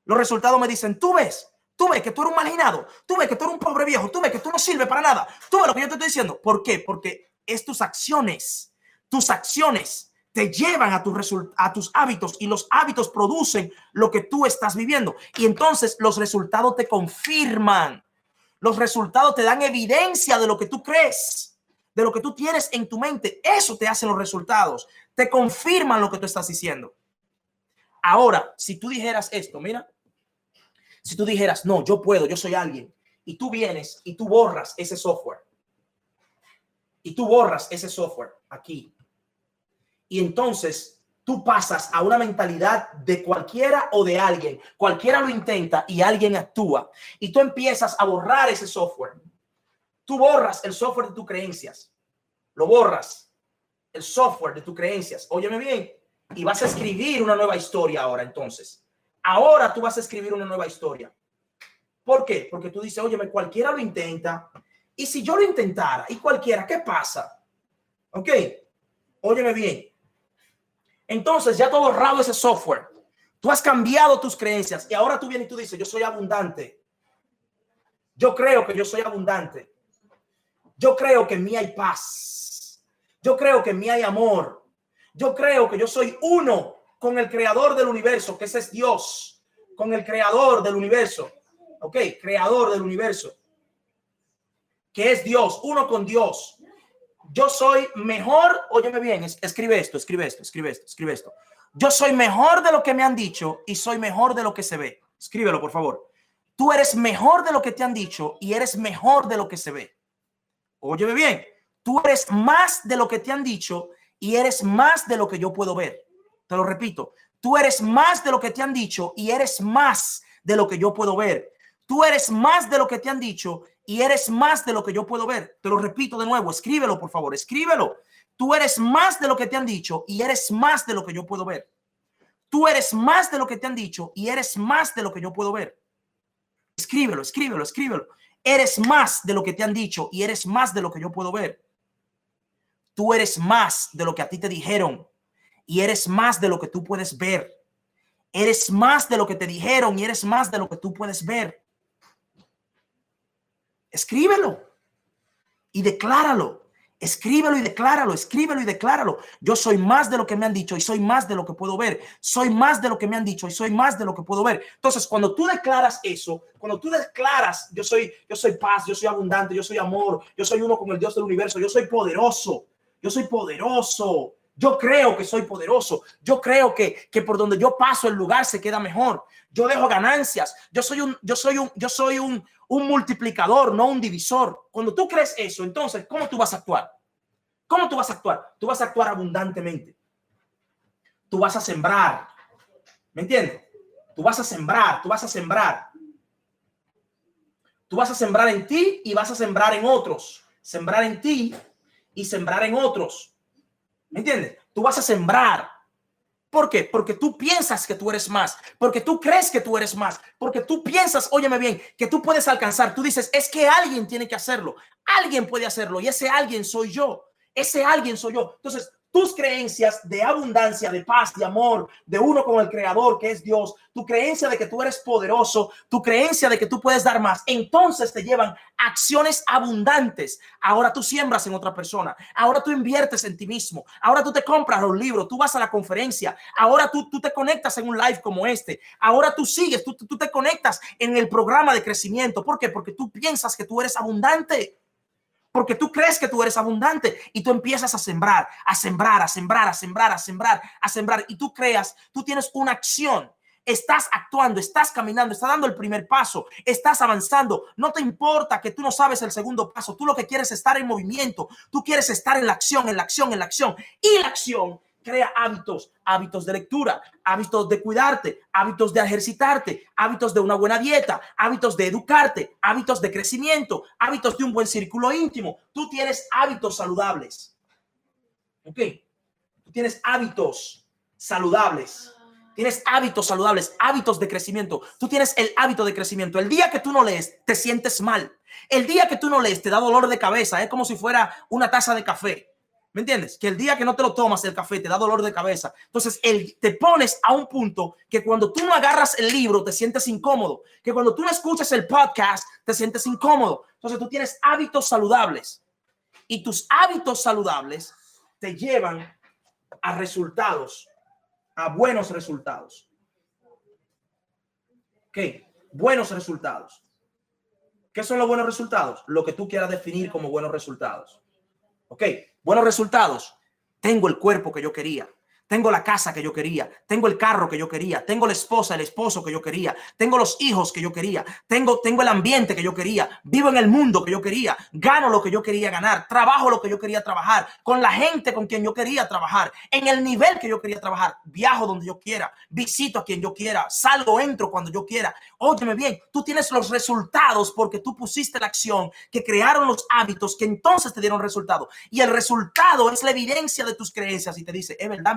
Los resultados me dicen, tú ves. Tú ves que tú eres un marginado. Tú ves que tú eres un pobre viejo. Tú ves que tú no sirves para nada. Tú ves lo que yo te estoy diciendo. ¿Por qué? Porque es tus acciones. Tus acciones te llevan a, tus a tus hábitos y los hábitos producen lo que tú estás viviendo. Y entonces los resultados te confirman. Los resultados te dan evidencia de lo que tú crees, de lo que tú tienes en tu mente. Eso te hacen los resultados. Te confirman lo que tú estás diciendo. Ahora, si tú dijeras esto, mira, si tú dijeras, no, yo puedo, yo soy alguien, y tú vienes y tú borras ese software, y tú borras ese software aquí, y entonces tú pasas a una mentalidad de cualquiera o de alguien, cualquiera lo intenta y alguien actúa, y tú empiezas a borrar ese software. Tú borras el software de tus creencias, lo borras, el software de tus creencias. Óyeme bien, y vas a escribir una nueva historia ahora entonces. Ahora tú vas a escribir una nueva historia. ¿Por qué? Porque tú dices, óyeme, cualquiera lo intenta. Y si yo lo intentara y cualquiera, ¿qué pasa? Ok, óyeme bien. Entonces ya tú has borrado ese software. Tú has cambiado tus creencias y ahora tú vienes y tú dices, yo soy abundante. Yo creo que yo soy abundante. Yo creo que en mí hay paz. Yo creo que en mí hay amor. Yo creo que yo soy uno con el creador del universo, que ese es Dios, con el creador del universo. Ok, creador del universo, que es Dios, uno con Dios. Yo soy mejor, óyeme bien, escribe esto, escribe esto, escribe esto, escribe esto. Yo soy mejor de lo que me han dicho y soy mejor de lo que se ve. Escríbelo, por favor. Tú eres mejor de lo que te han dicho y eres mejor de lo que se ve. Óyeme bien, tú eres más de lo que te han dicho y eres más de lo que yo puedo ver. Te lo repito, tú eres más de lo que te han dicho y eres más de lo que yo puedo ver. Tú eres más de lo que te han dicho y eres más de lo que yo puedo ver. Te lo repito de nuevo, escríbelo, por favor, escríbelo. Tú eres más de lo que te han dicho y eres más de lo que yo puedo ver. Tú eres más de lo que te han dicho y eres más de lo que yo puedo ver. Escríbelo, escríbelo, escríbelo. Eres más de lo que te han dicho y eres más de lo que yo puedo ver. Tú eres más de lo que a ti te dijeron y eres más de lo que tú puedes ver. Eres más de lo que te dijeron y eres más de lo que tú puedes ver. Escríbelo y decláralo. Escríbelo y decláralo, escríbelo y decláralo. Yo soy más de lo que me han dicho y soy más de lo que puedo ver. Soy más de lo que me han dicho y soy más de lo que puedo ver. Entonces, cuando tú declaras eso, cuando tú declaras, yo soy yo soy paz, yo soy abundante, yo soy amor, yo soy uno con el Dios del universo, yo soy poderoso yo soy poderoso. Yo creo que soy poderoso. Yo creo que, que por donde yo paso el lugar se queda mejor. Yo dejo ganancias. Yo soy un, yo soy un, yo soy un, un multiplicador, no un divisor. Cuando tú crees eso, entonces, ¿cómo tú vas a actuar? ¿Cómo tú vas a actuar? Tú vas a actuar abundantemente. Tú vas a sembrar. ¿Me entiendes? Tú vas a sembrar, tú vas a sembrar. Tú vas a sembrar en ti y vas a sembrar en otros. Sembrar en ti y sembrar en otros. ¿Me entiendes? Tú vas a sembrar. ¿Por qué? Porque tú piensas que tú eres más, porque tú crees que tú eres más, porque tú piensas, óyeme bien, que tú puedes alcanzar. Tú dices, es que alguien tiene que hacerlo, alguien puede hacerlo y ese alguien soy yo, ese alguien soy yo. Entonces, tus creencias de abundancia, de paz, de amor, de uno con el creador que es Dios, tu creencia de que tú eres poderoso, tu creencia de que tú puedes dar más, entonces te llevan acciones abundantes. Ahora tú siembras en otra persona, ahora tú inviertes en ti mismo, ahora tú te compras los libros, tú vas a la conferencia, ahora tú, tú te conectas en un live como este, ahora tú sigues, tú, tú te conectas en el programa de crecimiento. ¿Por qué? Porque tú piensas que tú eres abundante porque tú crees que tú eres abundante y tú empiezas a sembrar, a sembrar, a sembrar, a sembrar, a sembrar, a sembrar y tú creas, tú tienes una acción. Estás actuando, estás caminando, estás dando el primer paso, estás avanzando. No te importa que tú no sabes el segundo paso. Tú lo que quieres es estar en movimiento. Tú quieres estar en la acción, en la acción, en la acción. Y la acción crea hábitos, hábitos de lectura, hábitos de cuidarte, hábitos de ejercitarte, hábitos de una buena dieta, hábitos de educarte, hábitos de crecimiento, hábitos de un buen círculo íntimo. Tú tienes hábitos saludables. ¿Ok? Tú tienes hábitos saludables. Tienes hábitos saludables, hábitos de crecimiento. Tú tienes el hábito de crecimiento. El día que tú no lees, te sientes mal. El día que tú no lees, te da dolor de cabeza. Es como si fuera una taza de café ¿Me entiendes? Que el día que no te lo tomas el café te da dolor de cabeza. Entonces te pones a un punto que cuando tú no agarras el libro te sientes incómodo. Que cuando tú no escuchas el podcast te sientes incómodo. Entonces tú tienes hábitos saludables. Y tus hábitos saludables te llevan a resultados, a buenos resultados. Ok, buenos resultados. ¿Qué son los buenos resultados? Lo que tú quieras definir como buenos resultados. Ok, buenos resultados. Tengo el cuerpo que yo quería. Tengo la casa que yo quería, tengo el carro que yo quería, tengo la esposa, el esposo que yo quería, tengo los hijos que yo quería, tengo, tengo el ambiente que yo quería, vivo en el mundo que yo quería, gano lo que yo quería ganar, trabajo lo que yo quería trabajar, con la gente con quien yo quería trabajar, en el nivel que yo quería trabajar, viajo donde yo quiera, visito a quien yo quiera, salgo, entro cuando yo quiera. Óyeme bien, tú tienes los resultados porque tú pusiste la acción que crearon los hábitos que entonces te dieron resultado. Y el resultado es la evidencia de tus creencias y te dice, es verdad,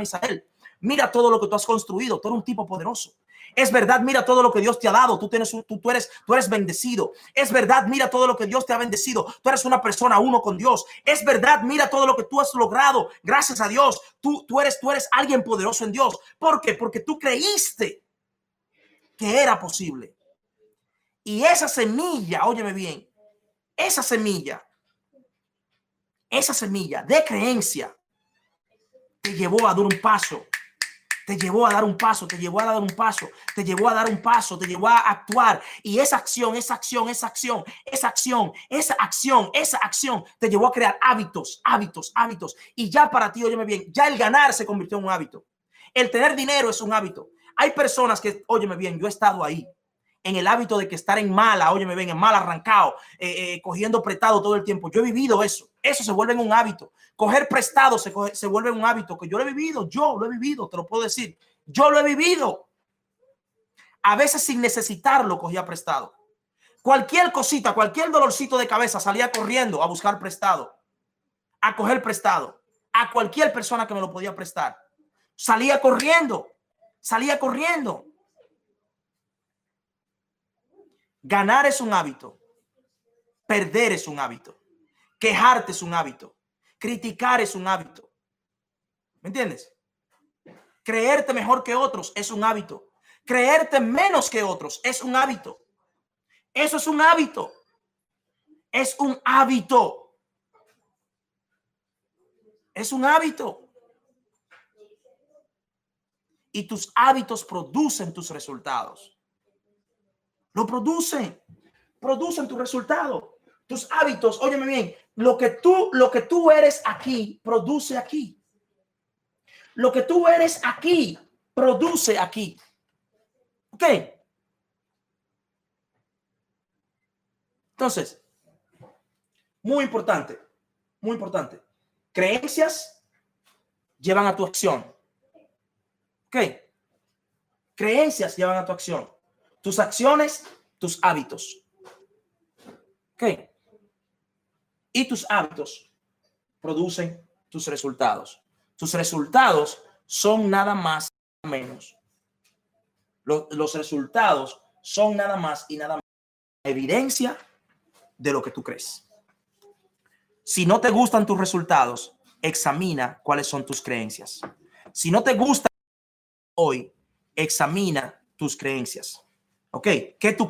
Mira todo lo que tú has construido. Tú eres un tipo poderoso. Es verdad, mira todo lo que Dios te ha dado. Tú, tienes, tú, tú, eres, tú eres bendecido. Es verdad, mira todo lo que Dios te ha bendecido. Tú eres una persona uno con Dios. Es verdad, mira todo lo que tú has logrado. Gracias a Dios. Tú, tú, eres, tú eres alguien poderoso en Dios. ¿Por qué? Porque tú creíste que era posible. Y esa semilla, óyeme bien, esa semilla, esa semilla de creencia te llevó a dar un paso, te llevó a dar un paso, te llevó a dar un paso, te llevó a dar un paso, te llevó a actuar. Y esa acción, esa acción, esa acción, esa acción, esa acción, esa acción te llevó a crear hábitos, hábitos, hábitos. Y ya para ti, óyeme bien, ya el ganar se convirtió en un hábito. El tener dinero es un hábito. Hay personas que, óyeme bien, yo he estado ahí en el hábito de que estar en mala, oye, me ven en mal arrancado, eh, eh, cogiendo prestado todo el tiempo. Yo he vivido eso. Eso se vuelve en un hábito. Coger prestado se, se vuelve un hábito que yo lo he vivido. Yo lo he vivido, te lo puedo decir. Yo lo he vivido. A veces sin necesitarlo cogía prestado. Cualquier cosita, cualquier dolorcito de cabeza salía corriendo a buscar prestado, a coger prestado, a cualquier persona que me lo podía prestar. Salía corriendo, salía corriendo. Ganar es un hábito. Perder es un hábito. Quejarte es un hábito. Criticar es un hábito. ¿Me entiendes? Creerte mejor que otros es un hábito. Creerte menos que otros es un hábito. Eso es un hábito. Es un hábito. Es un hábito. Y tus hábitos producen tus resultados. Lo producen. Producen tu resultado. Tus hábitos, óyeme bien, lo que tú, lo que tú eres aquí, produce aquí. Lo que tú eres aquí, produce aquí. ¿Ok? Entonces, muy importante, muy importante. Creencias llevan a tu acción. ¿Ok? Creencias llevan a tu acción tus acciones, tus hábitos. ¿Ok? Y tus hábitos producen tus resultados. Tus resultados son nada más menos. Los, los resultados son nada más y nada menos evidencia de lo que tú crees. Si no te gustan tus resultados, examina cuáles son tus creencias. Si no te gusta hoy, examina tus creencias. Ok, que tú,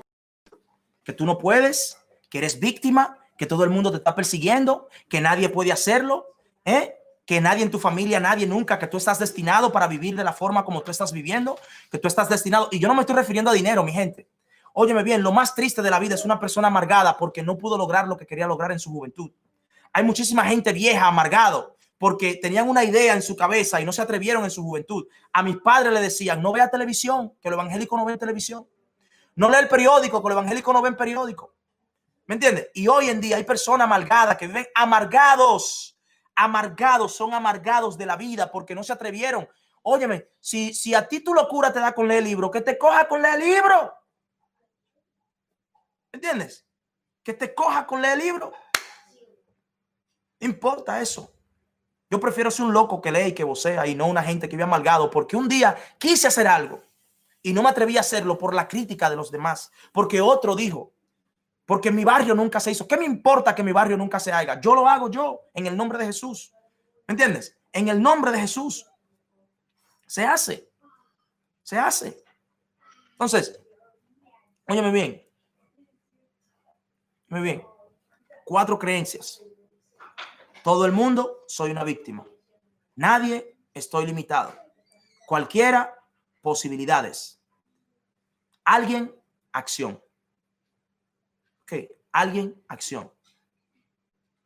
que tú no puedes, que eres víctima, que todo el mundo te está persiguiendo, que nadie puede hacerlo, ¿eh? que nadie en tu familia, nadie nunca, que tú estás destinado para vivir de la forma como tú estás viviendo, que tú estás destinado. Y yo no me estoy refiriendo a dinero, mi gente. Óyeme bien, lo más triste de la vida es una persona amargada porque no pudo lograr lo que quería lograr en su juventud. Hay muchísima gente vieja, amargado, porque tenían una idea en su cabeza y no se atrevieron en su juventud. A mis padres le decían, no vea televisión, que lo evangélico no ve televisión. No lee el periódico, con el evangélico no ven periódico. ¿Me entiendes? Y hoy en día hay personas amargadas que viven amargados, amargados, son amargados de la vida porque no se atrevieron. Óyeme, si, si a ti tu locura te da con leer el libro, que te coja con leer el libro. ¿Me entiendes? Que te coja con leer el libro. importa eso. Yo prefiero ser un loco que lee y que vocea y no una gente que vive amargado porque un día quise hacer algo y no me atreví a hacerlo por la crítica de los demás, porque otro dijo, porque mi barrio nunca se hizo. ¿Qué me importa que mi barrio nunca se haga? Yo lo hago yo en el nombre de Jesús. ¿Me entiendes? En el nombre de Jesús. Se hace. Se hace. Entonces, óyeme bien. Muy bien. Cuatro creencias. Todo el mundo soy una víctima. Nadie estoy limitado. Cualquiera posibilidades. Alguien acción. Ok, alguien acción.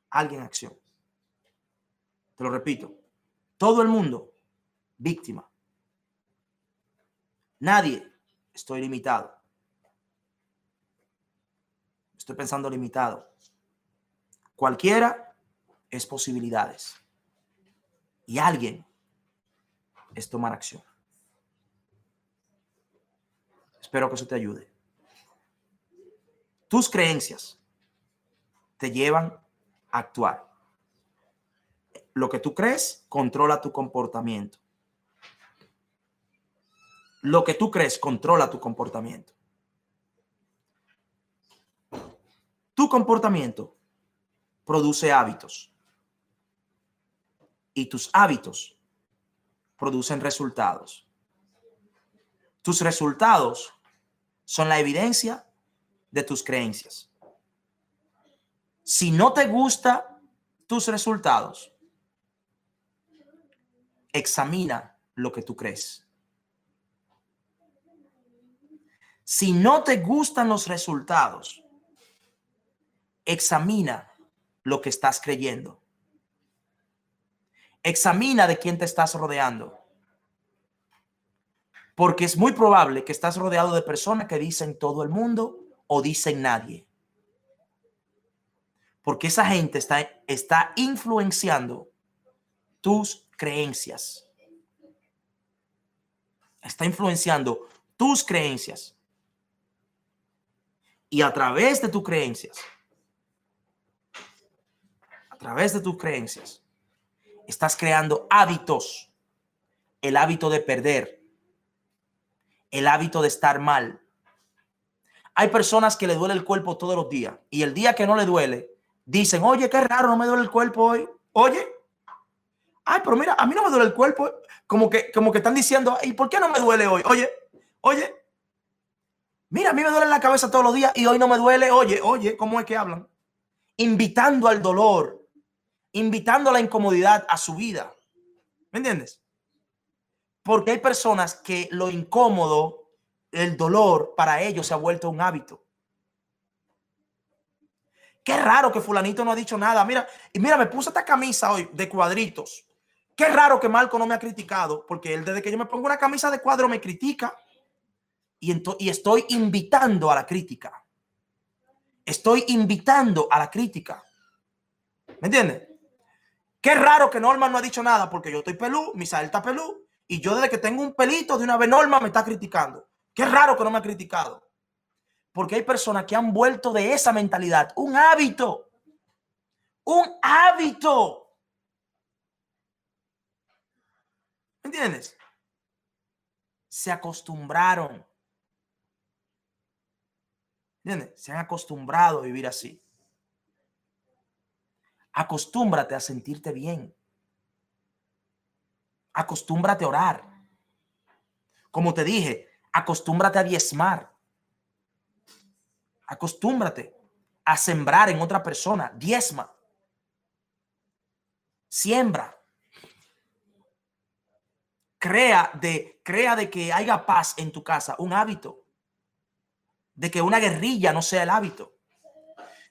Alguien acción. Te lo repito. Todo el mundo víctima. Nadie estoy limitado. Estoy pensando limitado. Cualquiera es posibilidades. Y alguien es tomar acción. Espero que eso te ayude. Tus creencias te llevan a actuar. Lo que tú crees controla tu comportamiento. Lo que tú crees controla tu comportamiento. Tu comportamiento produce hábitos y tus hábitos producen resultados. Tus resultados son la evidencia de tus creencias. Si no te gusta tus resultados, examina lo que tú crees. Si no te gustan los resultados, examina lo que estás creyendo. Examina de quién te estás rodeando. Porque es muy probable que estás rodeado de personas que dicen todo el mundo o dicen nadie. Porque esa gente está, está influenciando tus creencias. Está influenciando tus creencias. Y a través de tus creencias, a través de tus creencias, estás creando hábitos. El hábito de perder, el hábito de estar mal, hay personas que le duele el cuerpo todos los días y el día que no le duele, dicen, oye, qué raro, no me duele el cuerpo hoy. Oye, ay, pero mira, a mí no me duele el cuerpo. Como que, como que están diciendo, ¿y por qué no me duele hoy? Oye, oye, mira, a mí me duele la cabeza todos los días y hoy no me duele. Oye, oye, ¿cómo es que hablan? Invitando al dolor, invitando a la incomodidad a su vida. ¿Me entiendes? Porque hay personas que lo incómodo el dolor para ellos se ha vuelto un hábito. Qué raro que fulanito no ha dicho nada. Mira, y mira, me puse esta camisa hoy de cuadritos. Qué raro que Marco no me ha criticado, porque él desde que yo me pongo una camisa de cuadro me critica. Y, y estoy invitando a la crítica. Estoy invitando a la crítica. ¿Me entiendes? Qué raro que Norma no ha dicho nada, porque yo estoy pelú, Misael está pelú, y yo desde que tengo un pelito de una vez Norma me está criticando. Qué raro que no me ha criticado. Porque hay personas que han vuelto de esa mentalidad un hábito. Un hábito. ¿Entiendes? Se acostumbraron. ¿Entiendes? Se han acostumbrado a vivir así. Acostúmbrate a sentirte bien. Acostúmbrate a orar. Como te dije, acostúmbrate a diezmar. Acostúmbrate a sembrar en otra persona. Diezma. Siembra. Crea de, crea de que haya paz en tu casa, un hábito. De que una guerrilla no sea el hábito.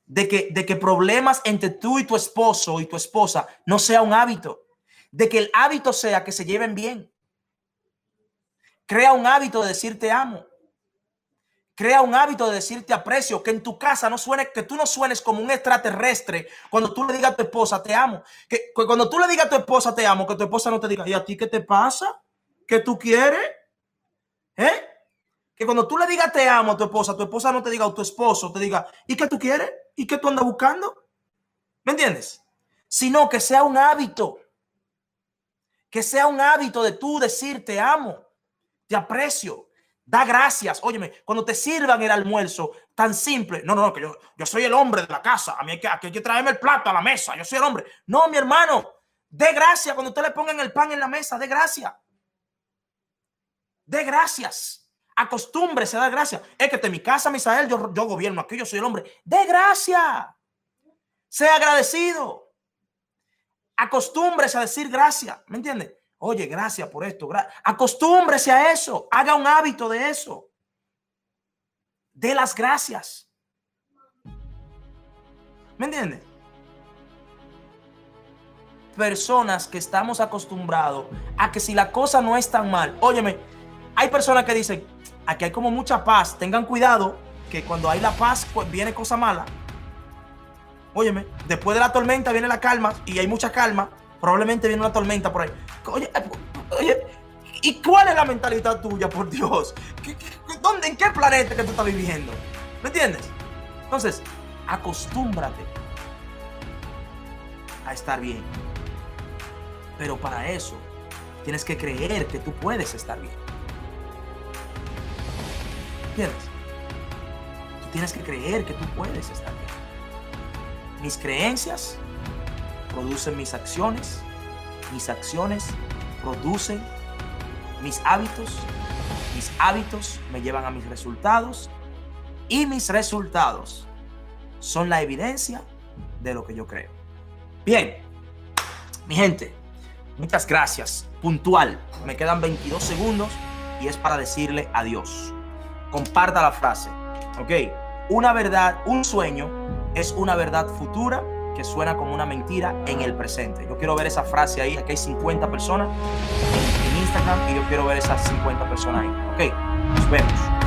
De que, de que problemas entre tú y tu esposo y tu esposa no sea un hábito. De que el hábito sea que se lleven bien. Crea un hábito de decir te amo. Crea un hábito de decirte aprecio, que en tu casa no suene, que tú no suenes como un extraterrestre cuando tú le digas a tu esposa te amo. Que, cuando tú le digas a tu esposa te amo, que tu esposa no te diga, ¿y a ti qué te pasa? ¿Qué tú quieres? ¿Eh? Que cuando tú le digas te amo a tu esposa, tu esposa no te diga, o tu esposo te diga, ¿y qué tú quieres? ¿Y qué tú andas buscando? ¿Me entiendes? Sino que sea un hábito. Que sea un hábito de tú decir te amo te aprecio, da gracias. Óyeme, cuando te sirvan el almuerzo tan simple, no, no, no, que yo, yo soy el hombre de la casa, a mí hay que, hay traerme el plato a la mesa, yo soy el hombre. No, mi hermano, De gracia cuando usted le pongan el pan en la mesa, de gracia. De gracias. Acostúmbrese a dar gracias. Es que en mi casa, Misael, yo, yo gobierno aquí, yo soy el hombre. De gracia. Sea agradecido. Acostúmbrese a decir gracias. ¿Me entiende? Oye, gracias por esto. Acostúmbrese a eso. Haga un hábito de eso. De las gracias. ¿Me entiende? Personas que estamos acostumbrados a que si la cosa no es tan mal, óyeme, hay personas que dicen, aquí hay como mucha paz, tengan cuidado que cuando hay la paz pues viene cosa mala. Óyeme, después de la tormenta viene la calma y hay mucha calma, probablemente viene una tormenta por ahí. Oye, oye, ¿y cuál es la mentalidad tuya, por Dios? ¿Dónde, ¿En qué planeta que tú estás viviendo? ¿Me entiendes? Entonces, acostúmbrate a estar bien. Pero para eso, tienes que creer que tú puedes estar bien. ¿Entiendes? Tú tienes que creer que tú puedes estar bien. Mis creencias producen mis acciones, mis acciones producen mis hábitos, mis hábitos me llevan a mis resultados y mis resultados son la evidencia de lo que yo creo. Bien, mi gente, muchas gracias. Puntual, me quedan 22 segundos y es para decirle adiós. Comparta la frase, ¿ok? Una verdad, un sueño es una verdad futura que suena como una mentira en el presente. Yo quiero ver esa frase ahí. Aquí hay 50 personas en, Instagram y yo quiero ver esas 50 personas ahí. Ok, nos vemos.